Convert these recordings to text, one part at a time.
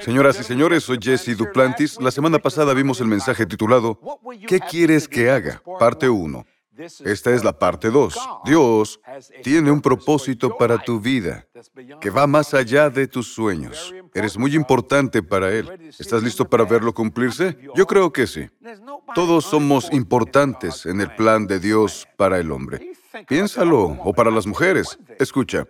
Señoras y señores, soy Jesse Duplantis. La semana pasada vimos el mensaje titulado ¿Qué quieres que haga? Parte 1. Esta es la parte 2. Dios tiene un propósito para tu vida que va más allá de tus sueños. Eres muy importante para Él. ¿Estás listo para verlo cumplirse? Yo creo que sí. Todos somos importantes en el plan de Dios para el hombre. Piénsalo, o para las mujeres. Escucha,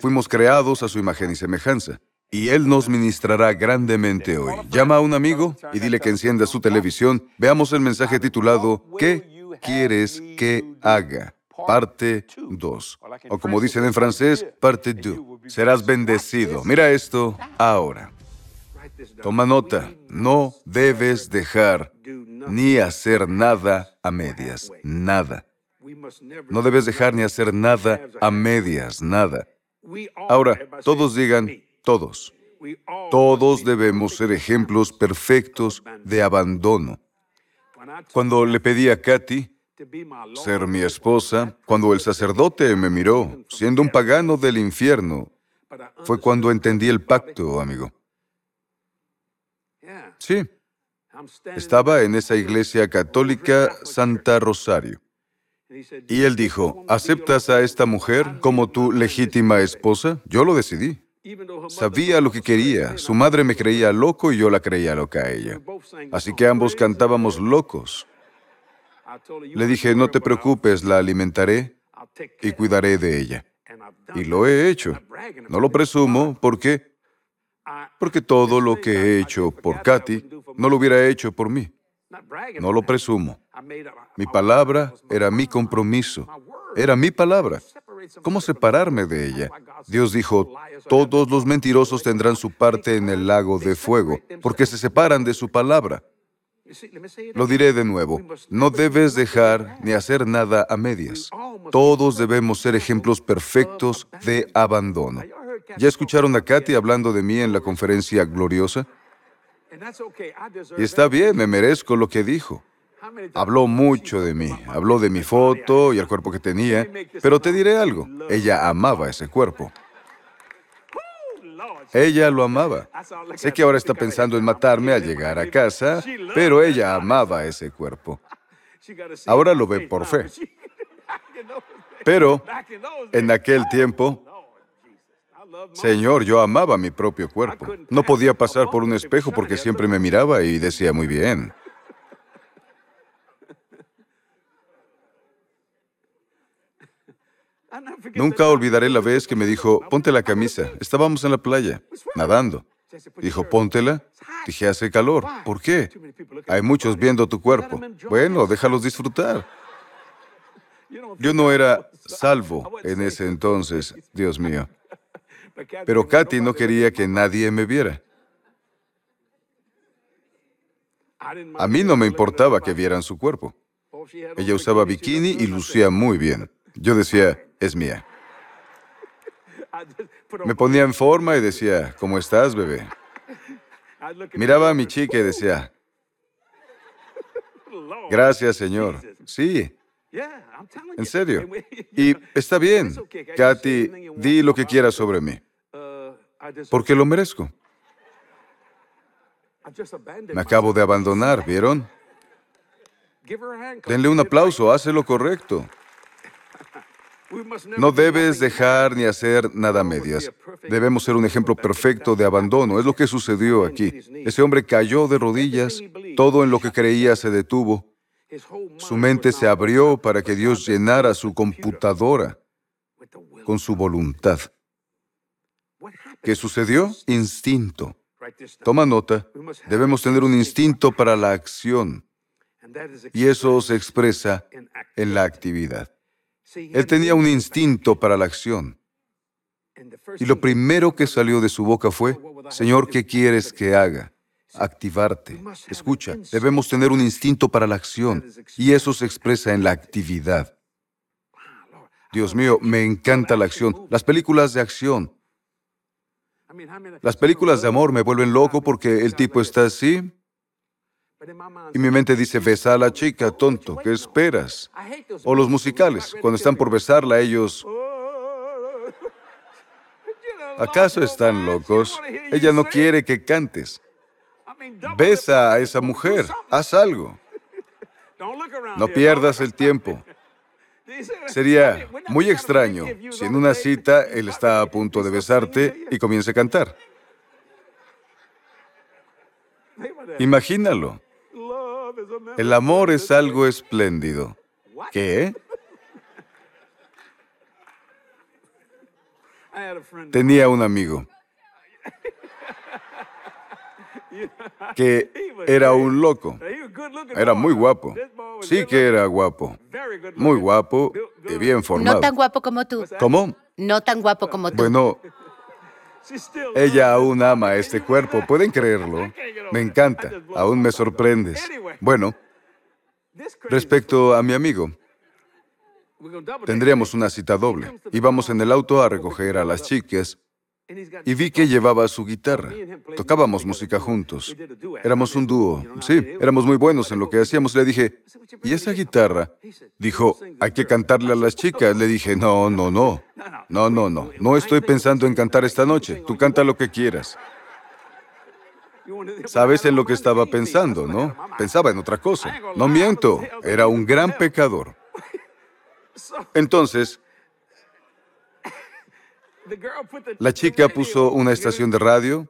fuimos creados a su imagen y semejanza. Y Él nos ministrará grandemente hoy. Llama a un amigo y dile que encienda su televisión. Veamos el mensaje titulado ¿Qué quieres que haga? Parte 2. O como dicen en francés, parte 2. Serás bendecido. Mira esto ahora. Toma nota. No debes dejar ni hacer nada a medias. Nada. No debes dejar ni hacer nada a medias. Nada. Ahora, todos digan, todos. Todos debemos ser ejemplos perfectos de abandono. Cuando le pedí a Katy ser mi esposa, cuando el sacerdote me miró, siendo un pagano del infierno, fue cuando entendí el pacto, amigo. Sí, estaba en esa iglesia católica Santa Rosario. Y él dijo, ¿aceptas a esta mujer como tu legítima esposa? Yo lo decidí. Sabía lo que quería. Su madre me creía loco y yo la creía loca a ella. Así que ambos cantábamos locos. Le dije, no te preocupes, la alimentaré y cuidaré de ella. Y lo he hecho. No lo presumo, ¿por qué? Porque todo lo que he hecho por Katy no lo hubiera hecho por mí. No lo presumo. Mi palabra era mi compromiso. Era mi palabra. ¿Cómo separarme de ella? Dios dijo, todos los mentirosos tendrán su parte en el lago de fuego, porque se separan de su palabra. Lo diré de nuevo, no debes dejar ni hacer nada a medias. Todos debemos ser ejemplos perfectos de abandono. ¿Ya escucharon a Katy hablando de mí en la conferencia gloriosa? Y está bien, me merezco lo que dijo. Habló mucho de mí, habló de mi foto y el cuerpo que tenía, pero te diré algo, ella amaba ese cuerpo. Ella lo amaba. Sé que ahora está pensando en matarme al llegar a casa, pero ella amaba ese cuerpo. Ahora lo ve por fe. Pero en aquel tiempo, Señor, yo amaba mi propio cuerpo. No podía pasar por un espejo porque siempre me miraba y decía muy bien. Nunca olvidaré la vez que me dijo, ponte la camisa. Estábamos en la playa, nadando. Dijo, póntela. Dije, hace calor. ¿Por qué? Hay muchos viendo tu cuerpo. Bueno, déjalos disfrutar. Yo no era salvo en ese entonces, Dios mío. Pero Katy no quería que nadie me viera. A mí no me importaba que vieran su cuerpo. Ella usaba bikini y lucía muy bien. Yo decía, es mía. Me ponía en forma y decía, ¿cómo estás, bebé? Miraba a mi chica y decía, gracias, Señor. Sí, en serio. Y está bien, Katy, di lo que quieras sobre mí, porque lo merezco. Me acabo de abandonar, ¿vieron? Denle un aplauso, hace lo correcto. No debes dejar ni hacer nada medias. Debemos ser un ejemplo perfecto de abandono. Es lo que sucedió aquí. Ese hombre cayó de rodillas, todo en lo que creía se detuvo. Su mente se abrió para que Dios llenara su computadora con su voluntad. ¿Qué sucedió? Instinto. Toma nota, debemos tener un instinto para la acción y eso se expresa en la actividad. Él tenía un instinto para la acción. Y lo primero que salió de su boca fue, Señor, ¿qué quieres que haga? Activarte. Escucha, debemos tener un instinto para la acción y eso se expresa en la actividad. Dios mío, me encanta la acción. Las películas de acción. Las películas de amor me vuelven loco porque el tipo está así y mi mente dice, besa a la chica, tonto, ¿qué esperas? O los musicales, cuando están por besarla, ellos ¿Acaso están locos? Ella no quiere que cantes. Besa a esa mujer, haz algo. No pierdas el tiempo. Sería muy extraño si en una cita él está a punto de besarte y comience a cantar. Imagínalo. El amor es algo espléndido. ¿Qué? Tenía un amigo que era un loco. Era muy guapo. Sí que era guapo. Muy guapo y bien formado. No tan guapo como tú. ¿Cómo? No tan guapo como tú. Bueno, ella aún ama este cuerpo. ¿Pueden creerlo? Me encanta. Aún me sorprendes. Bueno, respecto a mi amigo, tendríamos una cita doble. Íbamos en el auto a recoger a las chicas y vi que llevaba su guitarra. Tocábamos música juntos. Éramos un dúo. Sí, éramos muy buenos en lo que hacíamos. Le dije, ¿y esa guitarra? Dijo, hay que cantarle a las chicas. Le dije, no, no, no. No, no, no. No estoy pensando en cantar esta noche. Tú canta lo que quieras. Sabes en lo que estaba pensando, ¿no? Pensaba en otra cosa. No miento. Era un gran pecador. Entonces, la chica puso una estación de radio.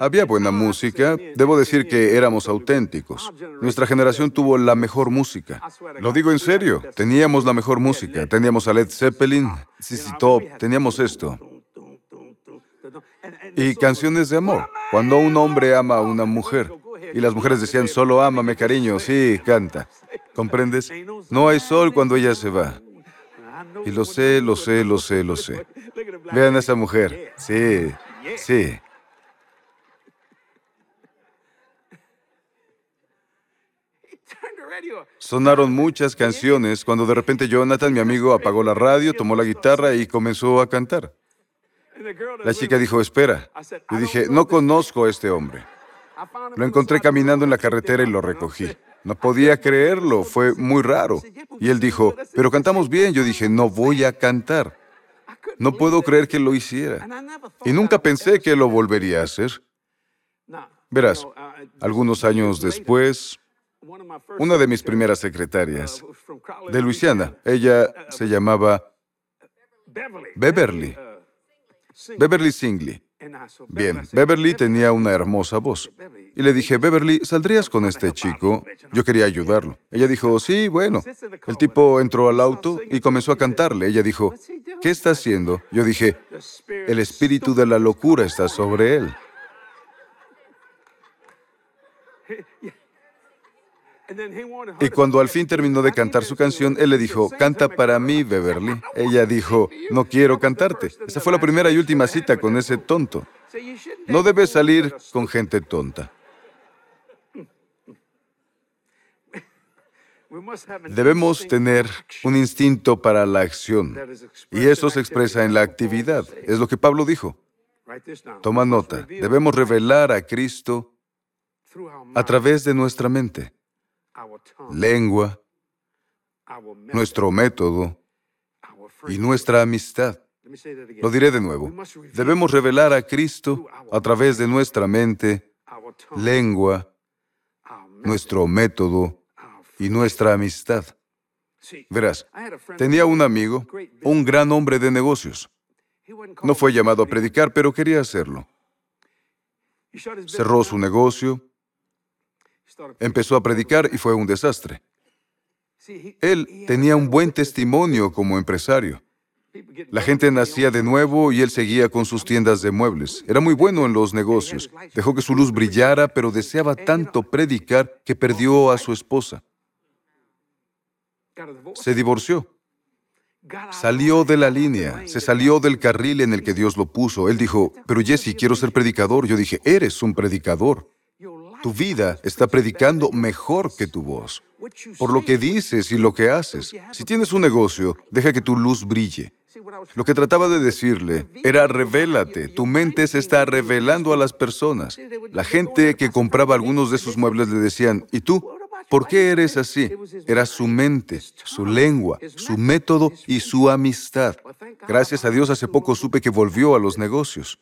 Había buena música. Debo decir que éramos auténticos. Nuestra generación tuvo la mejor música. Lo digo en serio. Teníamos la mejor música. Teníamos a Led Zeppelin, CC Top, teníamos esto. Y canciones de amor. Cuando un hombre ama a una mujer y las mujeres decían, solo ámame, cariño, sí, canta. ¿Comprendes? No hay sol cuando ella se va. Y lo sé, lo sé, lo sé, lo sé. Vean a esa mujer. Sí, sí. Sonaron muchas canciones cuando de repente Jonathan, mi amigo, apagó la radio, tomó la guitarra y comenzó a cantar. La chica dijo, espera. Yo dije, no conozco a este hombre. Lo encontré caminando en la carretera y lo recogí. No podía creerlo, fue muy raro. Y él dijo, pero cantamos bien. Yo dije, no voy a cantar. No puedo creer que lo hiciera. Y nunca pensé que lo volvería a hacer. Verás, algunos años después, una de mis primeras secretarias, de Luisiana, ella se llamaba Beverly. Beverly Singley. Bien, Beverly tenía una hermosa voz. Y le dije, Beverly, ¿saldrías con este chico? Yo quería ayudarlo. Ella dijo, sí, bueno. El tipo entró al auto y comenzó a cantarle. Ella dijo, ¿qué está haciendo? Yo dije, el espíritu de la locura está sobre él. Y cuando al fin terminó de cantar su canción, él le dijo, canta para mí, Beverly. Ella dijo, no quiero cantarte. Esa fue la primera y última cita con ese tonto. No debes salir con gente tonta. Debemos tener un instinto para la acción. Y eso se expresa en la actividad. Es lo que Pablo dijo. Toma nota. Debemos revelar a Cristo a través de nuestra mente lengua, nuestro método y nuestra amistad. Lo diré de nuevo. Debemos revelar a Cristo a través de nuestra mente, lengua, nuestro método y nuestra amistad. Verás, tenía un amigo, un gran hombre de negocios. No fue llamado a predicar, pero quería hacerlo. Cerró su negocio, Empezó a predicar y fue un desastre. Él tenía un buen testimonio como empresario. La gente nacía de nuevo y él seguía con sus tiendas de muebles. Era muy bueno en los negocios. Dejó que su luz brillara, pero deseaba tanto predicar que perdió a su esposa. Se divorció. Salió de la línea, se salió del carril en el que Dios lo puso. Él dijo, pero Jesse, quiero ser predicador. Yo dije, eres un predicador. Tu vida está predicando mejor que tu voz, por lo que dices y lo que haces. Si tienes un negocio, deja que tu luz brille. Lo que trataba de decirle era revélate, tu mente se está revelando a las personas. La gente que compraba algunos de sus muebles le decían, ¿y tú? ¿Por qué eres así? Era su mente, su lengua, su método y su amistad. Gracias a Dios hace poco supe que volvió a los negocios.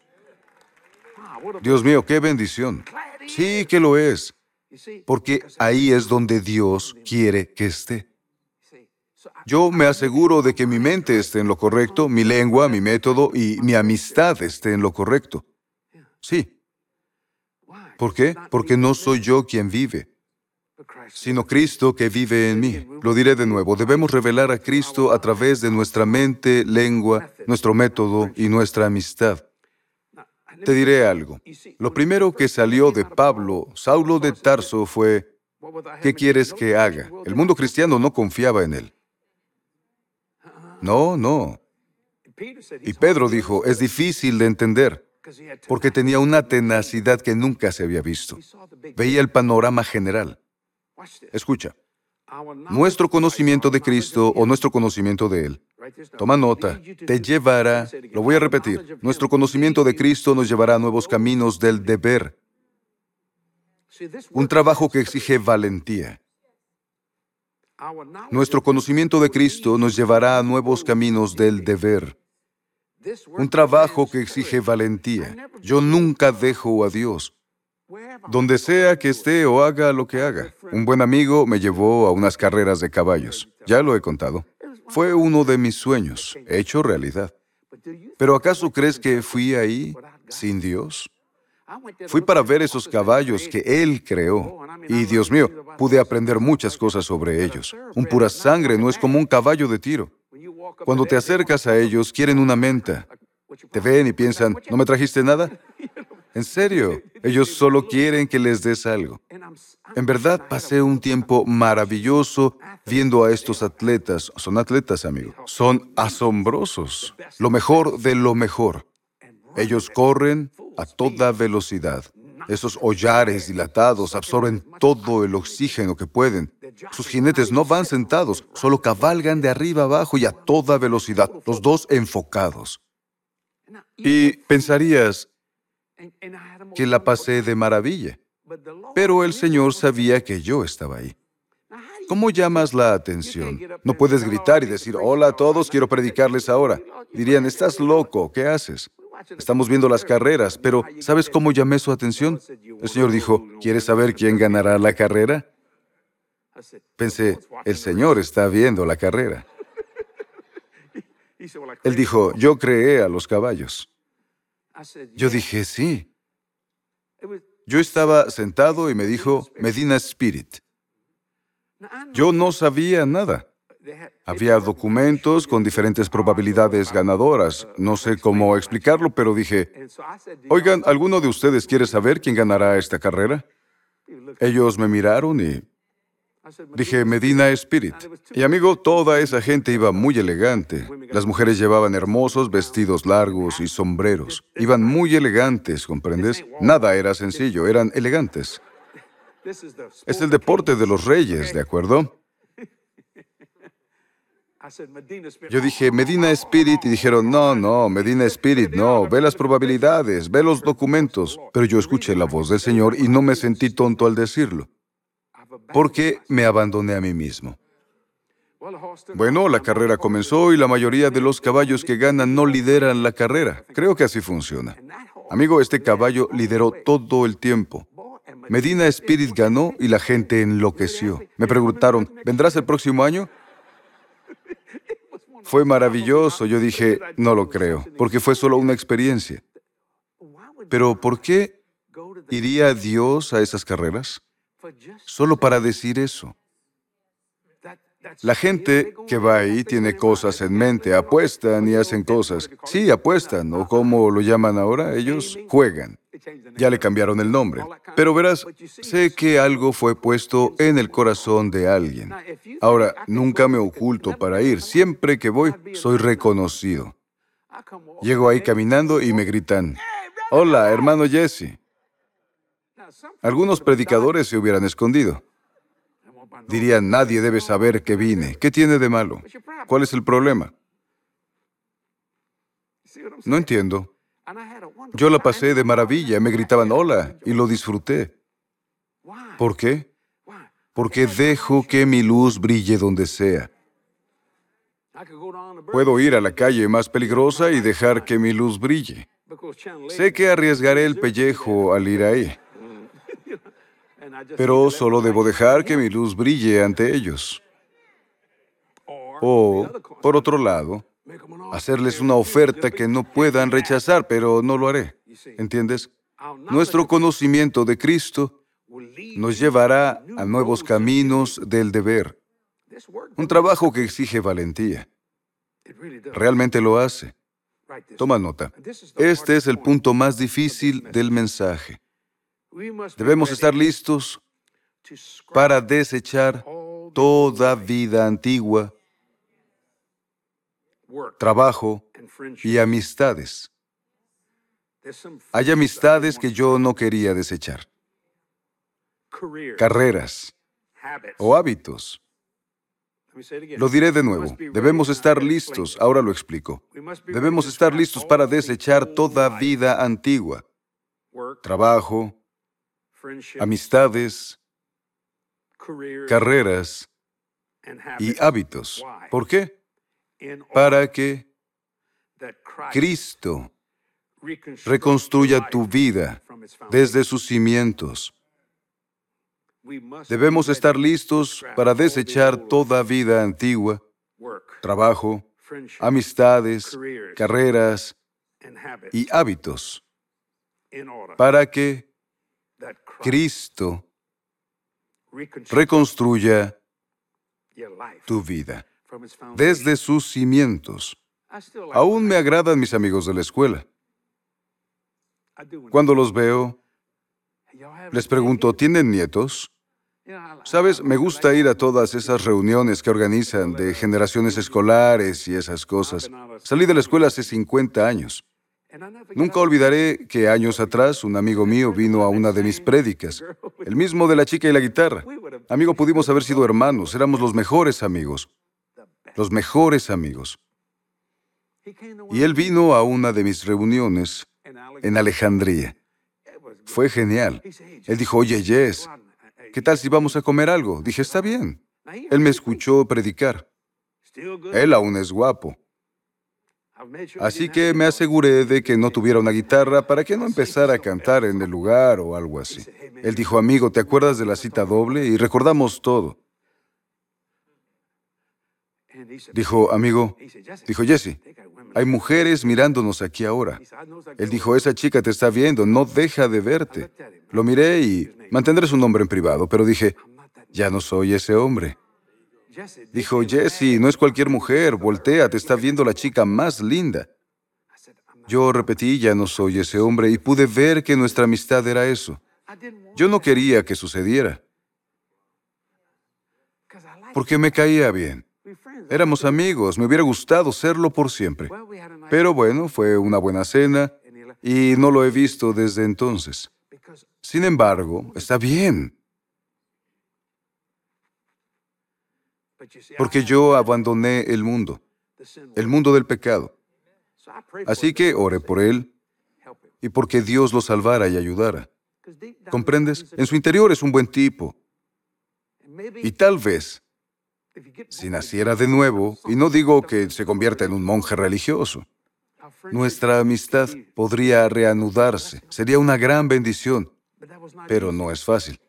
Dios mío, qué bendición. Sí que lo es, porque ahí es donde Dios quiere que esté. Yo me aseguro de que mi mente esté en lo correcto, mi lengua, mi método y mi amistad esté en lo correcto. Sí. ¿Por qué? Porque no soy yo quien vive, sino Cristo que vive en mí. Lo diré de nuevo, debemos revelar a Cristo a través de nuestra mente, lengua, nuestro método y nuestra amistad. Te diré algo. Lo primero que salió de Pablo, Saulo de Tarso, fue, ¿qué quieres que haga? El mundo cristiano no confiaba en él. No, no. Y Pedro dijo, es difícil de entender, porque tenía una tenacidad que nunca se había visto. Veía el panorama general. Escucha, nuestro conocimiento de Cristo o nuestro conocimiento de Él, toma nota, te llevará, lo voy a repetir, nuestro conocimiento de Cristo nos llevará a nuevos caminos del deber, un trabajo que exige valentía. Nuestro conocimiento de Cristo nos llevará a nuevos caminos del deber. Un trabajo que exige valentía. Yo nunca dejo a Dios. Donde sea que esté o haga lo que haga. Un buen amigo me llevó a unas carreras de caballos. Ya lo he contado. Fue uno de mis sueños, hecho realidad. Pero ¿acaso crees que fui ahí sin Dios? Fui para ver esos caballos que Él creó. Y Dios mío, pude aprender muchas cosas sobre ellos. Un pura sangre no es como un caballo de tiro. Cuando te acercas a ellos, quieren una menta. Te ven y piensan, ¿no me trajiste nada? En serio, ellos solo quieren que les des algo. En verdad pasé un tiempo maravilloso viendo a estos atletas. Son atletas, amigo. Son asombrosos. Lo mejor de lo mejor. Ellos corren a toda velocidad. Esos hollares dilatados absorben todo el oxígeno que pueden. Sus jinetes no van sentados, solo cabalgan de arriba abajo y a toda velocidad, los dos enfocados. Y pensarías que la pasé de maravilla, pero el Señor sabía que yo estaba ahí. ¿Cómo llamas la atención? No puedes gritar y decir, hola a todos, quiero predicarles ahora. Dirían, estás loco, ¿qué haces? Estamos viendo las carreras, pero ¿sabes cómo llamé su atención? El Señor dijo, ¿quieres saber quién ganará la carrera? Pensé, el Señor está viendo la carrera. Él dijo, yo creé a los caballos. Yo dije, sí. Yo estaba sentado y me dijo, Medina Spirit. Yo no sabía nada. Había documentos con diferentes probabilidades ganadoras. No sé cómo explicarlo, pero dije, oigan, ¿alguno de ustedes quiere saber quién ganará esta carrera? Ellos me miraron y dije, Medina Spirit. Y amigo, toda esa gente iba muy elegante. Las mujeres llevaban hermosos vestidos largos y sombreros. Iban muy elegantes, ¿comprendes? Nada era sencillo, eran elegantes. Es el deporte de los reyes, ¿de acuerdo? Yo dije, Medina Spirit, y dijeron, no, no, Medina Spirit, no, ve las probabilidades, ve los documentos. Pero yo escuché la voz del Señor y no me sentí tonto al decirlo, porque me abandoné a mí mismo. Bueno, la carrera comenzó y la mayoría de los caballos que ganan no lideran la carrera. Creo que así funciona. Amigo, este caballo lideró todo el tiempo. Medina Spirit ganó y la gente enloqueció. Me preguntaron, ¿vendrás el próximo año? Fue maravilloso. Yo dije, no lo creo, porque fue solo una experiencia. Pero ¿por qué iría Dios a esas carreras? Solo para decir eso. La gente que va ahí tiene cosas en mente, apuestan y hacen cosas. Sí, apuestan, o como lo llaman ahora, ellos juegan. Ya le cambiaron el nombre. Pero verás, sé que algo fue puesto en el corazón de alguien. Ahora, nunca me oculto para ir. Siempre que voy, soy reconocido. Llego ahí caminando y me gritan, hola, hermano Jesse. Algunos predicadores se hubieran escondido. Dirían, nadie debe saber que vine. ¿Qué tiene de malo? ¿Cuál es el problema? No entiendo. Yo la pasé de maravilla, me gritaban hola y lo disfruté. ¿Por qué? porque dejo que mi luz brille donde sea. Puedo ir a la calle más peligrosa y dejar que mi luz brille. Sé que arriesgaré el pellejo al ir ahí, pero solo debo dejar que mi luz brille ante ellos. O, por otro lado, hacerles una oferta que no puedan rechazar, pero no lo haré. ¿Entiendes? Nuestro conocimiento de Cristo nos llevará a nuevos caminos del deber. Un trabajo que exige valentía. Realmente lo hace. Toma nota. Este es el punto más difícil del mensaje. Debemos estar listos para desechar toda vida antigua, trabajo y amistades. Hay amistades que yo no quería desechar, carreras o hábitos. Lo diré de nuevo. Debemos estar listos, ahora lo explico. Debemos estar listos para desechar toda vida antigua, trabajo, amistades, carreras y hábitos. ¿Por qué? Para que Cristo reconstruya tu vida desde sus cimientos. Debemos estar listos para desechar toda vida antigua, trabajo, amistades, carreras y hábitos, para que Cristo reconstruya tu vida desde sus cimientos. Aún me agradan mis amigos de la escuela. Cuando los veo, les pregunto, ¿tienen nietos? Sabes, me gusta ir a todas esas reuniones que organizan de generaciones escolares y esas cosas. Salí de la escuela hace 50 años. Nunca olvidaré que años atrás un amigo mío vino a una de mis prédicas, el mismo de la chica y la guitarra. Amigo, pudimos haber sido hermanos, éramos los mejores amigos, los mejores amigos. Y él vino a una de mis reuniones en Alejandría. Fue genial. Él dijo, oye, Jess, ¿qué tal si vamos a comer algo? Dije, está bien. Él me escuchó predicar. Él aún es guapo. Así que me aseguré de que no tuviera una guitarra para que no empezara a cantar en el lugar o algo así. Él dijo, amigo, ¿te acuerdas de la cita doble? Y recordamos todo. Dijo, amigo, dijo Jesse, hay mujeres mirándonos aquí ahora. Él dijo, esa chica te está viendo, no deja de verte. Lo miré y mantendré su nombre en privado, pero dije, ya no soy ese hombre. Dijo, Jesse, no es cualquier mujer, voltea, te está viendo la chica más linda. Yo repetí, ya no soy ese hombre, y pude ver que nuestra amistad era eso. Yo no quería que sucediera, porque me caía bien. Éramos amigos, me hubiera gustado serlo por siempre. Pero bueno, fue una buena cena y no lo he visto desde entonces. Sin embargo, está bien. Porque yo abandoné el mundo, el mundo del pecado. Así que oré por él y porque Dios lo salvara y ayudara. ¿Comprendes? En su interior es un buen tipo. Y tal vez si naciera de nuevo, y no digo que se convierta en un monje religioso, nuestra amistad podría reanudarse. Sería una gran bendición, pero no es fácil.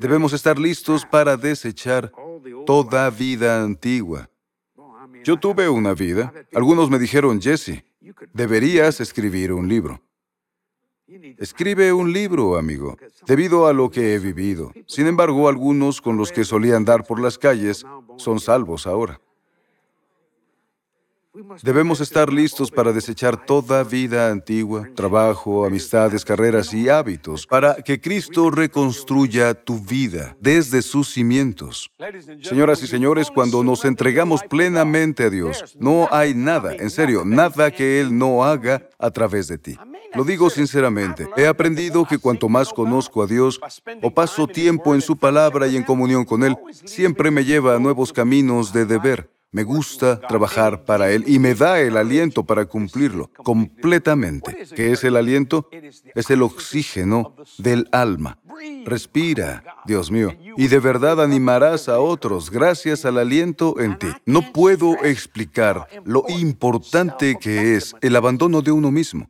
Debemos estar listos para desechar toda vida antigua. Yo tuve una vida. Algunos me dijeron, Jesse, deberías escribir un libro. Escribe un libro, amigo, debido a lo que he vivido. Sin embargo, algunos con los que solía andar por las calles son salvos ahora. Debemos estar listos para desechar toda vida antigua, trabajo, amistades, carreras y hábitos, para que Cristo reconstruya tu vida desde sus cimientos. Señoras y señores, cuando nos entregamos plenamente a Dios, no hay nada, en serio, nada que Él no haga a través de ti. Lo digo sinceramente, he aprendido que cuanto más conozco a Dios o paso tiempo en su palabra y en comunión con Él, siempre me lleva a nuevos caminos de deber. Me gusta trabajar para Él y me da el aliento para cumplirlo completamente. ¿Qué es el aliento? Es el oxígeno del alma. Respira, Dios mío, y de verdad animarás a otros gracias al aliento en ti. No puedo explicar lo importante que es el abandono de uno mismo.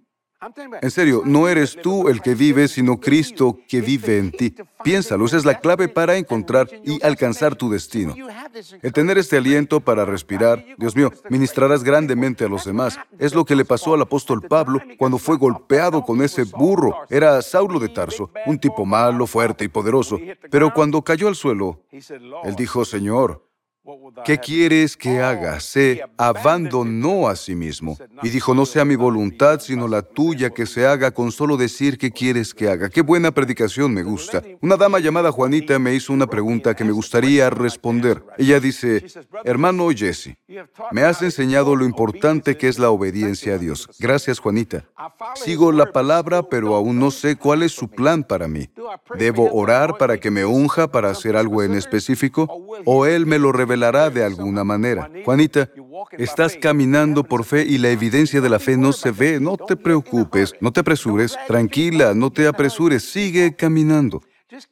En serio, no eres tú el que vive, sino Cristo que vive en ti. Piénsalo, esa es la clave para encontrar y alcanzar tu destino. El tener este aliento para respirar, Dios mío, ministrarás grandemente a los demás. Es lo que le pasó al apóstol Pablo cuando fue golpeado con ese burro. Era Saulo de Tarso, un tipo malo, fuerte y poderoso. Pero cuando cayó al suelo, él dijo, Señor, ¿Qué quieres que haga? Se abandonó a sí mismo y dijo, no sea mi voluntad, sino la tuya que se haga con solo decir qué quieres que haga. Qué buena predicación me gusta. Una dama llamada Juanita me hizo una pregunta que me gustaría responder. Ella dice, hermano Jesse, me has enseñado lo importante que es la obediencia a Dios. Gracias, Juanita. Sigo la palabra, pero aún no sé cuál es su plan para mí. ¿Debo orar para que me unja para hacer algo en específico? ¿O Él me lo de alguna manera. Juanita, estás caminando por fe y la evidencia de la fe no se ve. No te preocupes, no te apresures, tranquila, no te apresures, sigue caminando.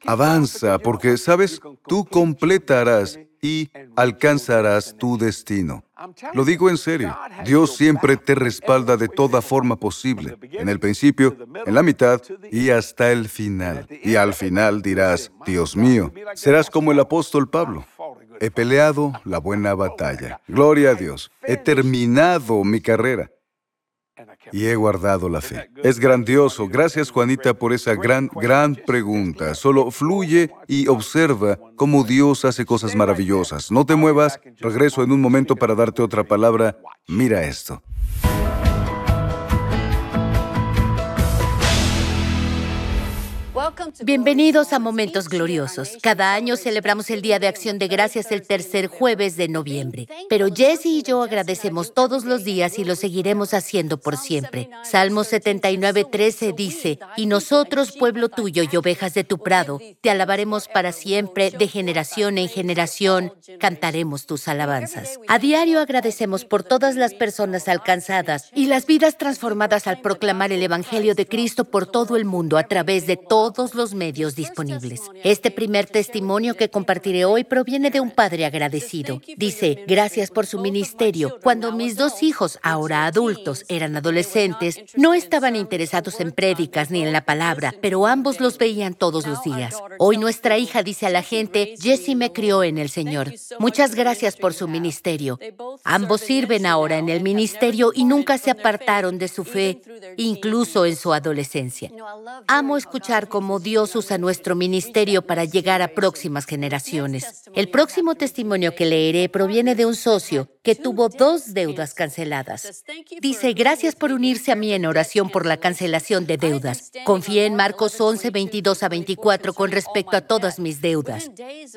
Avanza, porque, sabes, tú completarás y alcanzarás tu destino. Lo digo en serio, Dios siempre te respalda de toda forma posible, en el principio, en la mitad y hasta el final. Y al final dirás, Dios mío, serás como el apóstol Pablo. He peleado la buena batalla. Gloria a Dios. He terminado mi carrera. Y he guardado la fe. Es grandioso. Gracias, Juanita, por esa gran, gran pregunta. Solo fluye y observa cómo Dios hace cosas maravillosas. No te muevas. Regreso en un momento para darte otra palabra. Mira esto. Bienvenidos a Momentos Gloriosos. Cada año celebramos el Día de Acción de Gracias el tercer jueves de noviembre. Pero Jesse y yo agradecemos todos los días y lo seguiremos haciendo por siempre. Salmo 79, 13 dice, Y nosotros, pueblo tuyo y ovejas de tu prado, te alabaremos para siempre, de generación en generación, cantaremos tus alabanzas. A diario agradecemos por todas las personas alcanzadas y las vidas transformadas al proclamar el Evangelio de Cristo por todo el mundo a través de todos los medios disponibles. Este primer testimonio que compartiré hoy proviene de un padre agradecido. Dice, gracias por su ministerio. Cuando mis dos hijos, ahora adultos, eran adolescentes, no estaban interesados en prédicas ni en la palabra, pero ambos los veían todos los días. Hoy nuestra hija dice a la gente, Jesse me crió en el Señor. Muchas gracias por su ministerio. Ambos sirven ahora en el ministerio y nunca se apartaron de su fe, incluso en su adolescencia. Amo escuchar cómo Dios usa nuestro ministerio para llegar a próximas generaciones. El próximo testimonio que leeré proviene de un socio que tuvo dos deudas canceladas. Dice, gracias por unirse a mí en oración por la cancelación de deudas. Confié en Marcos 11, 22 a 24 con respecto a todas mis deudas.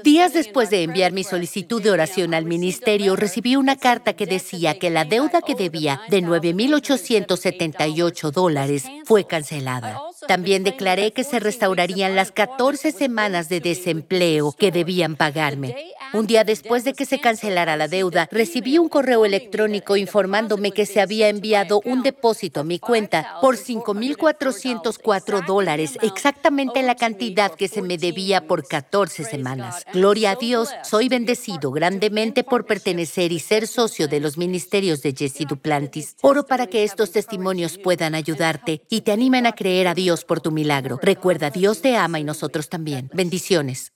Días después de enviar mi solicitud de oración al ministerio, recibí una carta que decía que la deuda que debía de 9.878 dólares fue cancelada. También declaré que se restaurarían las 14 semanas de desempleo que debían pagarme. Un día después de que se cancelara la deuda, un correo electrónico informándome que se había enviado un depósito a mi cuenta por 5.404 dólares, exactamente la cantidad que se me debía por 14 semanas. Gloria a Dios, soy bendecido grandemente por pertenecer y ser socio de los ministerios de Jesse Duplantis. Oro para que estos testimonios puedan ayudarte y te animen a creer a Dios por tu milagro. Recuerda, Dios te ama y nosotros también. Bendiciones.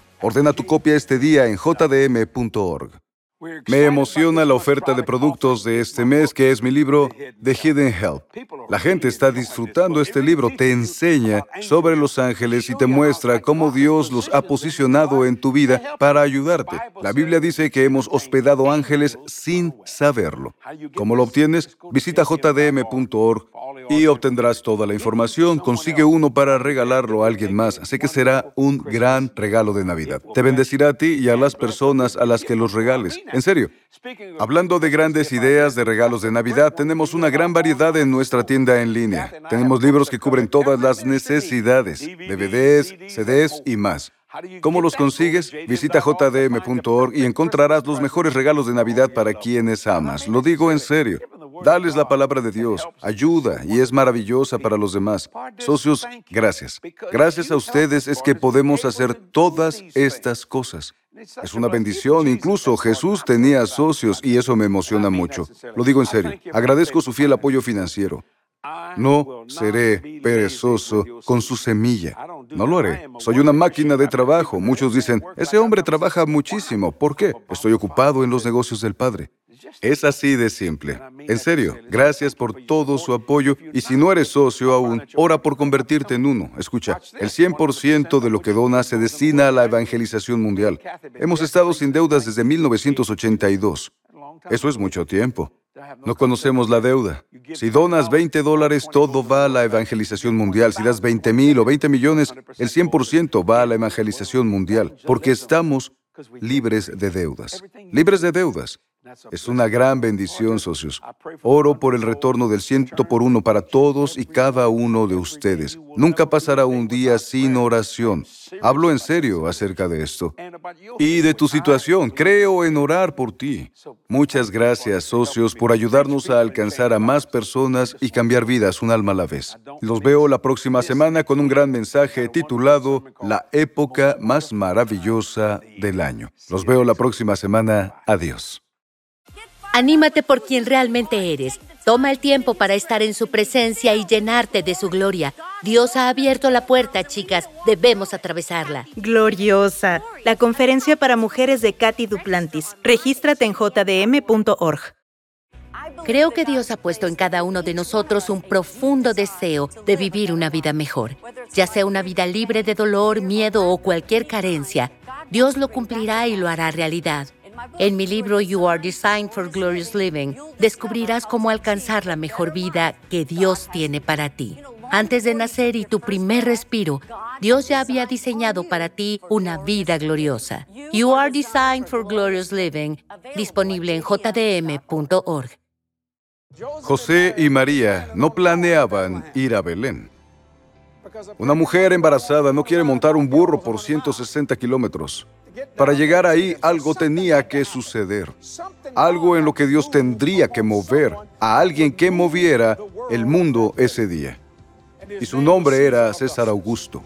Ordena tu copia este día en jdm.org. Me emociona la oferta de productos de este mes, que es mi libro The Hidden Help. La gente está disfrutando este libro, te enseña sobre los ángeles y te muestra cómo Dios los ha posicionado en tu vida para ayudarte. La Biblia dice que hemos hospedado ángeles sin saberlo. ¿Cómo lo obtienes? Visita jdm.org y obtendrás toda la información. Consigue uno para regalarlo a alguien más. Sé que será un gran regalo de Navidad. Te bendecirá a ti y a las personas a las que los regales. En serio. Hablando de grandes ideas de regalos de Navidad, tenemos una gran variedad en nuestra tienda en línea. Tenemos libros que cubren todas las necesidades, DVDs, CDs y más. ¿Cómo los consigues? Visita jdm.org y encontrarás los mejores regalos de Navidad para quienes amas. Lo digo en serio. Dales la palabra de Dios, ayuda y es maravillosa para los demás. Socios, gracias. Gracias a ustedes es que podemos hacer todas estas cosas. Es una bendición. Incluso Jesús tenía socios y eso me emociona mucho. Lo digo en serio. Agradezco su fiel apoyo financiero. No seré perezoso con su semilla. No lo haré. Soy una máquina de trabajo. Muchos dicen, ese hombre trabaja muchísimo. ¿Por qué? Estoy ocupado en los negocios del Padre. Es así de simple. En serio, gracias por todo su apoyo y si no eres socio aún, ora por convertirte en uno. Escucha, el 100% de lo que dona se destina a la evangelización mundial. Hemos estado sin deudas desde 1982. Eso es mucho tiempo. No conocemos la deuda. Si donas 20 dólares, todo va a la evangelización mundial. Si das 20 mil o 20 millones, el 100% va a la evangelización mundial, porque estamos libres de deudas. Libres de deudas. Es una gran bendición, socios. Oro por el retorno del ciento por uno para todos y cada uno de ustedes. Nunca pasará un día sin oración. Hablo en serio acerca de esto. Y de tu situación, creo en orar por ti. Muchas gracias, socios, por ayudarnos a alcanzar a más personas y cambiar vidas un alma a la vez. Los veo la próxima semana con un gran mensaje titulado La época más maravillosa del año. Los veo la próxima semana. Adiós. Anímate por quien realmente eres. Toma el tiempo para estar en su presencia y llenarte de su gloria. Dios ha abierto la puerta, chicas. Debemos atravesarla. Gloriosa. La conferencia para mujeres de Katy Duplantis. Regístrate en jdm.org. Creo que Dios ha puesto en cada uno de nosotros un profundo deseo de vivir una vida mejor. Ya sea una vida libre de dolor, miedo o cualquier carencia, Dios lo cumplirá y lo hará realidad. En mi libro You Are Designed for Glorious Living, descubrirás cómo alcanzar la mejor vida que Dios tiene para ti. Antes de nacer y tu primer respiro, Dios ya había diseñado para ti una vida gloriosa. You Are Designed for Glorious Living, disponible en jdm.org. José y María no planeaban ir a Belén. Una mujer embarazada no quiere montar un burro por 160 kilómetros. Para llegar ahí algo tenía que suceder, algo en lo que Dios tendría que mover a alguien que moviera el mundo ese día. Y su nombre era César Augusto.